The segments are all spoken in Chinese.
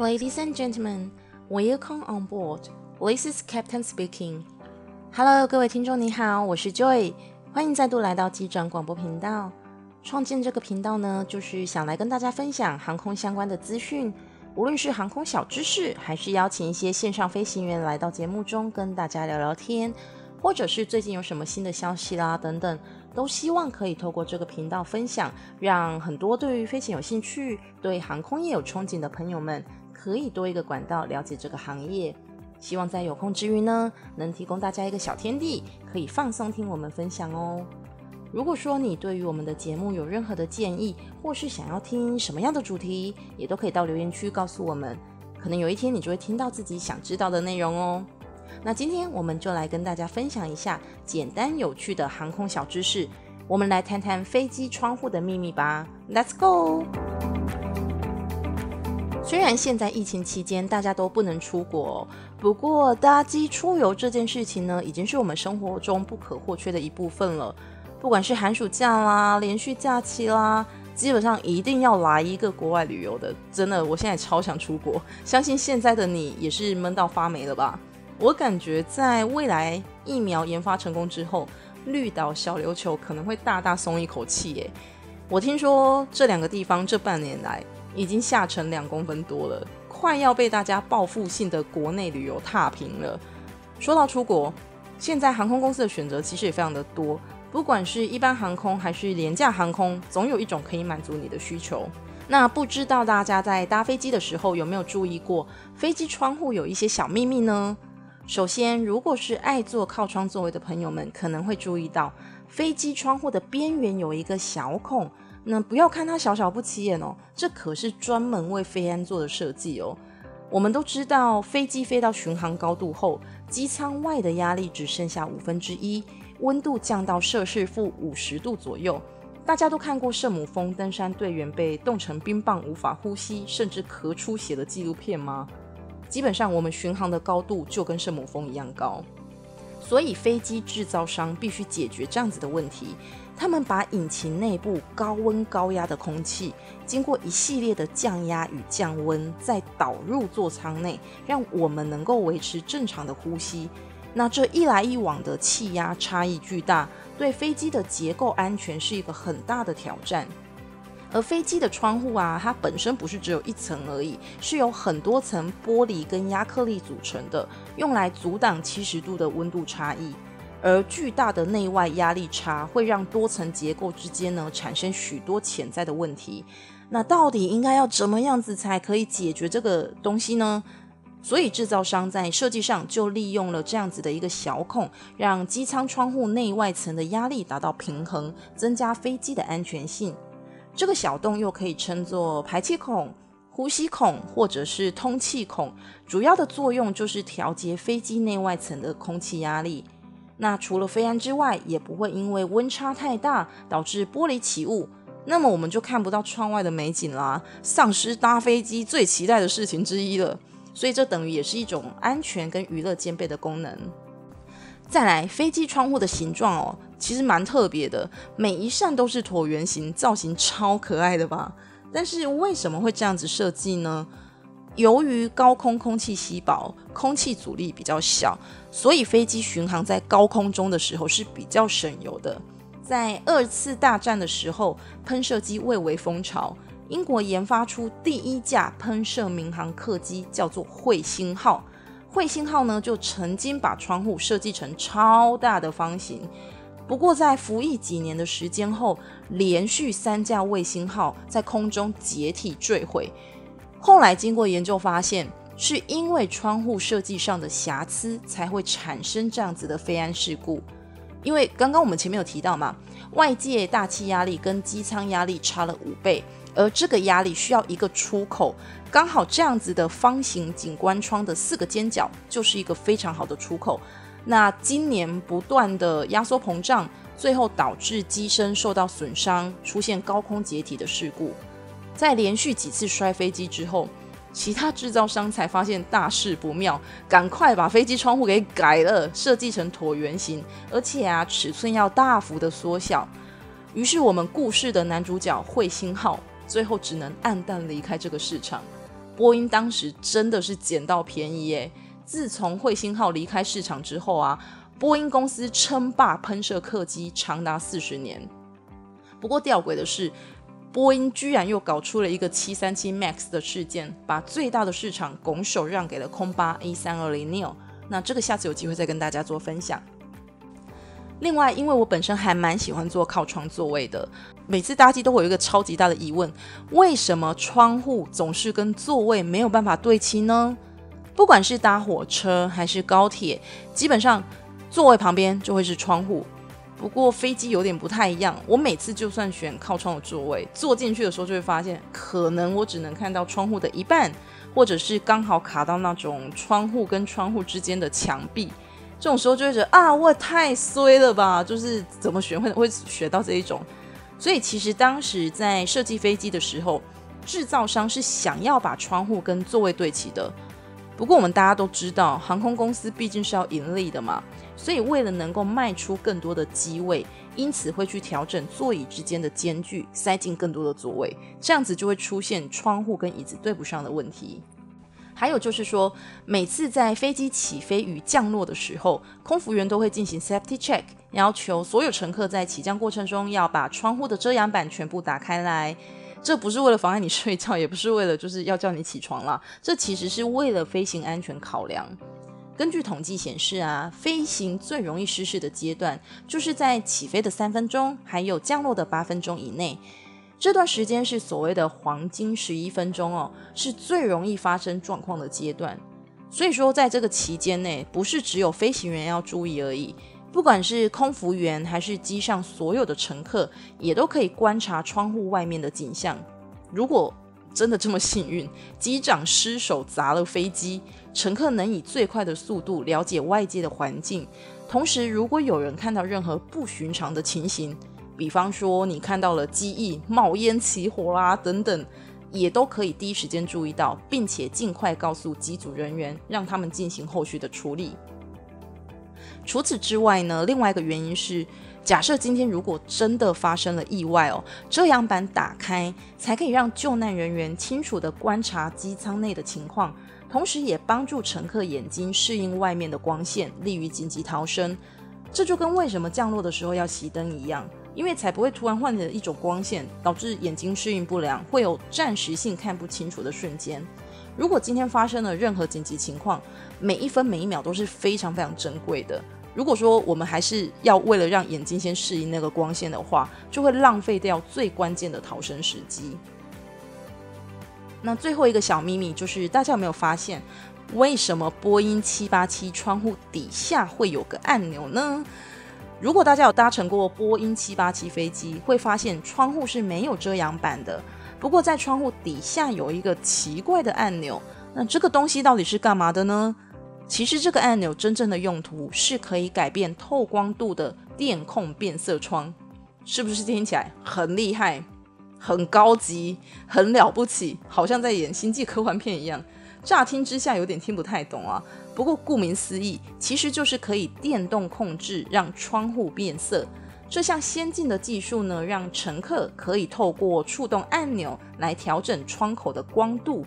Ladies and gentlemen, welcome on board. This is Captain speaking. Hello，各位听众你好，我是 Joy，欢迎再度来到机长广播频道。创建这个频道呢，就是想来跟大家分享航空相关的资讯，无论是航空小知识，还是邀请一些线上飞行员来到节目中跟大家聊聊天，或者是最近有什么新的消息啦等等，都希望可以透过这个频道分享，让很多对于飞行有兴趣、对航空业有憧憬的朋友们，可以多一个管道了解这个行业。希望在有空之余呢，能提供大家一个小天地，可以放松听我们分享哦。如果说你对于我们的节目有任何的建议，或是想要听什么样的主题，也都可以到留言区告诉我们。可能有一天你就会听到自己想知道的内容哦。那今天我们就来跟大家分享一下简单有趣的航空小知识。我们来谈谈飞机窗户的秘密吧。Let's go！虽然现在疫情期间大家都不能出国，不过搭机出游这件事情呢，已经是我们生活中不可或缺的一部分了。不管是寒暑假啦、连续假期啦，基本上一定要来一个国外旅游的。真的，我现在超想出国，相信现在的你也是闷到发霉了吧？我感觉在未来疫苗研发成功之后，绿岛小琉球可能会大大松一口气耶。我听说这两个地方这半年来已经下沉两公分多了，快要被大家报复性的国内旅游踏平了。说到出国，现在航空公司的选择其实也非常的多。不管是一般航空还是廉价航空，总有一种可以满足你的需求。那不知道大家在搭飞机的时候有没有注意过，飞机窗户有一些小秘密呢？首先，如果是爱坐靠窗座位的朋友们，可能会注意到飞机窗户的边缘有一个小孔。那不要看它小小不起眼哦，这可是专门为飞安做的设计哦。我们都知道，飞机飞到巡航高度后，机舱外的压力只剩下五分之一。温度降到摄氏负五十度左右，大家都看过圣母峰登山队员被冻成冰棒无法呼吸，甚至咳出血的纪录片吗？基本上，我们巡航的高度就跟圣母峰一样高，所以飞机制造商必须解决这样子的问题。他们把引擎内部高温高压的空气，经过一系列的降压与降温，再导入座舱内，让我们能够维持正常的呼吸。那这一来一往的气压差异巨大，对飞机的结构安全是一个很大的挑战。而飞机的窗户啊，它本身不是只有一层而已，是由很多层玻璃跟压克力组成的，用来阻挡七十度的温度差异。而巨大的内外压力差会让多层结构之间呢产生许多潜在的问题。那到底应该要怎么样子才可以解决这个东西呢？所以制造商在设计上就利用了这样子的一个小孔，让机舱窗户内外层的压力达到平衡，增加飞机的安全性。这个小洞又可以称作排气孔、呼吸孔或者是通气孔，主要的作用就是调节飞机内外层的空气压力。那除了飞安之外，也不会因为温差太大导致玻璃起雾，那么我们就看不到窗外的美景啦，丧失搭飞机最期待的事情之一了。所以这等于也是一种安全跟娱乐兼备的功能。再来，飞机窗户的形状哦，其实蛮特别的，每一扇都是椭圆形，造型超可爱的吧？但是为什么会这样子设计呢？由于高空空气稀薄，空气阻力比较小，所以飞机巡航在高空中的时候是比较省油的。在二次大战的时候，喷射机蔚为风潮。英国研发出第一架喷射民航客机，叫做彗星号。彗星号呢，就曾经把窗户设计成超大的方形。不过，在服役几年的时间后，连续三架卫星号在空中解体坠毁。后来经过研究发现，是因为窗户设计上的瑕疵，才会产生这样子的飞安事故。因为刚刚我们前面有提到嘛，外界大气压力跟机舱压力差了五倍。而这个压力需要一个出口，刚好这样子的方形景观窗的四个尖角就是一个非常好的出口。那今年不断的压缩膨胀，最后导致机身受到损伤，出现高空解体的事故。在连续几次摔飞机之后，其他制造商才发现大事不妙，赶快把飞机窗户给改了，设计成椭圆形，而且啊尺寸要大幅的缩小。于是我们故事的男主角彗星号。最后只能黯淡离开这个市场。波音当时真的是捡到便宜耶。自从彗星号离开市场之后啊，波音公司称霸喷射客机长达四十年。不过吊诡的是，波音居然又搞出了一个七三七 MAX 的事件，把最大的市场拱手让给了空巴 A 三二零 neo。那这个下次有机会再跟大家做分享。另外，因为我本身还蛮喜欢坐靠窗座位的，每次搭机都会有一个超级大的疑问：为什么窗户总是跟座位没有办法对齐呢？不管是搭火车还是高铁，基本上座位旁边就会是窗户。不过飞机有点不太一样，我每次就算选靠窗的座位，坐进去的时候就会发现，可能我只能看到窗户的一半，或者是刚好卡到那种窗户跟窗户之间的墙壁。这种时候就会觉得啊，我太衰了吧！就是怎么学会会学到这一种。所以其实当时在设计飞机的时候，制造商是想要把窗户跟座位对齐的。不过我们大家都知道，航空公司毕竟是要盈利的嘛，所以为了能够卖出更多的机位，因此会去调整座椅之间的间距，塞进更多的座位，这样子就会出现窗户跟椅子对不上的问题。还有就是说，每次在飞机起飞与降落的时候，空服员都会进行 safety check，要求所有乘客在起降过程中要把窗户的遮阳板全部打开来。这不是为了妨碍你睡觉，也不是为了就是要叫你起床啦。这其实是为了飞行安全考量。根据统计显示啊，飞行最容易失事的阶段，就是在起飞的三分钟，还有降落的八分钟以内。这段时间是所谓的黄金十一分钟哦，是最容易发生状况的阶段。所以说，在这个期间内，不是只有飞行员要注意而已。不管是空服员还是机上所有的乘客，也都可以观察窗户外面的景象。如果真的这么幸运，机长失手砸了飞机，乘客能以最快的速度了解外界的环境。同时，如果有人看到任何不寻常的情形，比方说你看到了机翼冒烟起火啦等等，也都可以第一时间注意到，并且尽快告诉机组人员，让他们进行后续的处理。除此之外呢，另外一个原因是，假设今天如果真的发生了意外哦，遮阳板打开才可以让救难人员清楚地观察机舱内的情况，同时也帮助乘客眼睛适应外面的光线，利于紧急逃生。这就跟为什么降落的时候要熄灯一样，因为才不会突然换成一种光线，导致眼睛适应不良，会有暂时性看不清楚的瞬间。如果今天发生了任何紧急情况，每一分每一秒都是非常非常珍贵的。如果说我们还是要为了让眼睛先适应那个光线的话，就会浪费掉最关键的逃生时机。那最后一个小秘密就是，大家有没有发现，为什么波音七八七窗户底下会有个按钮呢？如果大家有搭乘过波音七八七飞机，会发现窗户是没有遮阳板的。不过，在窗户底下有一个奇怪的按钮，那这个东西到底是干嘛的呢？其实这个按钮真正的用途是可以改变透光度的电控变色窗，是不是听起来很厉害、很高级、很了不起，好像在演星际科幻片一样？乍听之下有点听不太懂啊。不过顾名思义，其实就是可以电动控制让窗户变色。这项先进的技术呢，让乘客可以透过触动按钮来调整窗口的光度，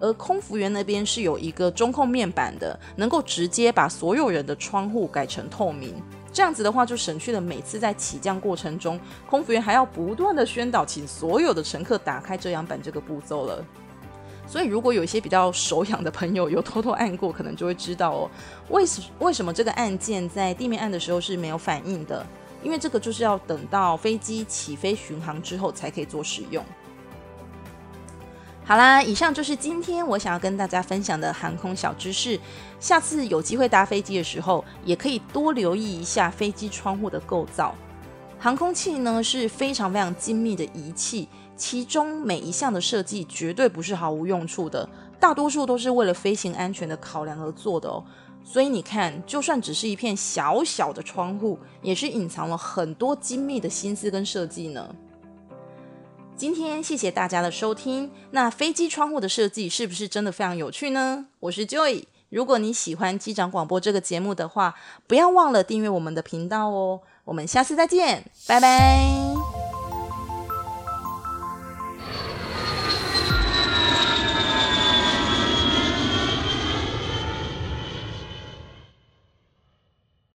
而空服员那边是有一个中控面板的，能够直接把所有人的窗户改成透明。这样子的话，就省去了每次在起降过程中，空服员还要不断的宣导，请所有的乘客打开遮阳板这个步骤了。所以，如果有一些比较手痒的朋友有偷偷按过，可能就会知道哦，为什为什么这个按键在地面按的时候是没有反应的？因为这个就是要等到飞机起飞巡航之后才可以做使用。好啦，以上就是今天我想要跟大家分享的航空小知识。下次有机会搭飞机的时候，也可以多留意一下飞机窗户的构造。航空器呢是非常非常精密的仪器，其中每一项的设计绝对不是毫无用处的，大多数都是为了飞行安全的考量而做的哦。所以你看，就算只是一片小小的窗户，也是隐藏了很多精密的心思跟设计呢。今天谢谢大家的收听。那飞机窗户的设计是不是真的非常有趣呢？我是 Joy。如果你喜欢机长广播这个节目的话，不要忘了订阅我们的频道哦。我们下次再见，拜拜。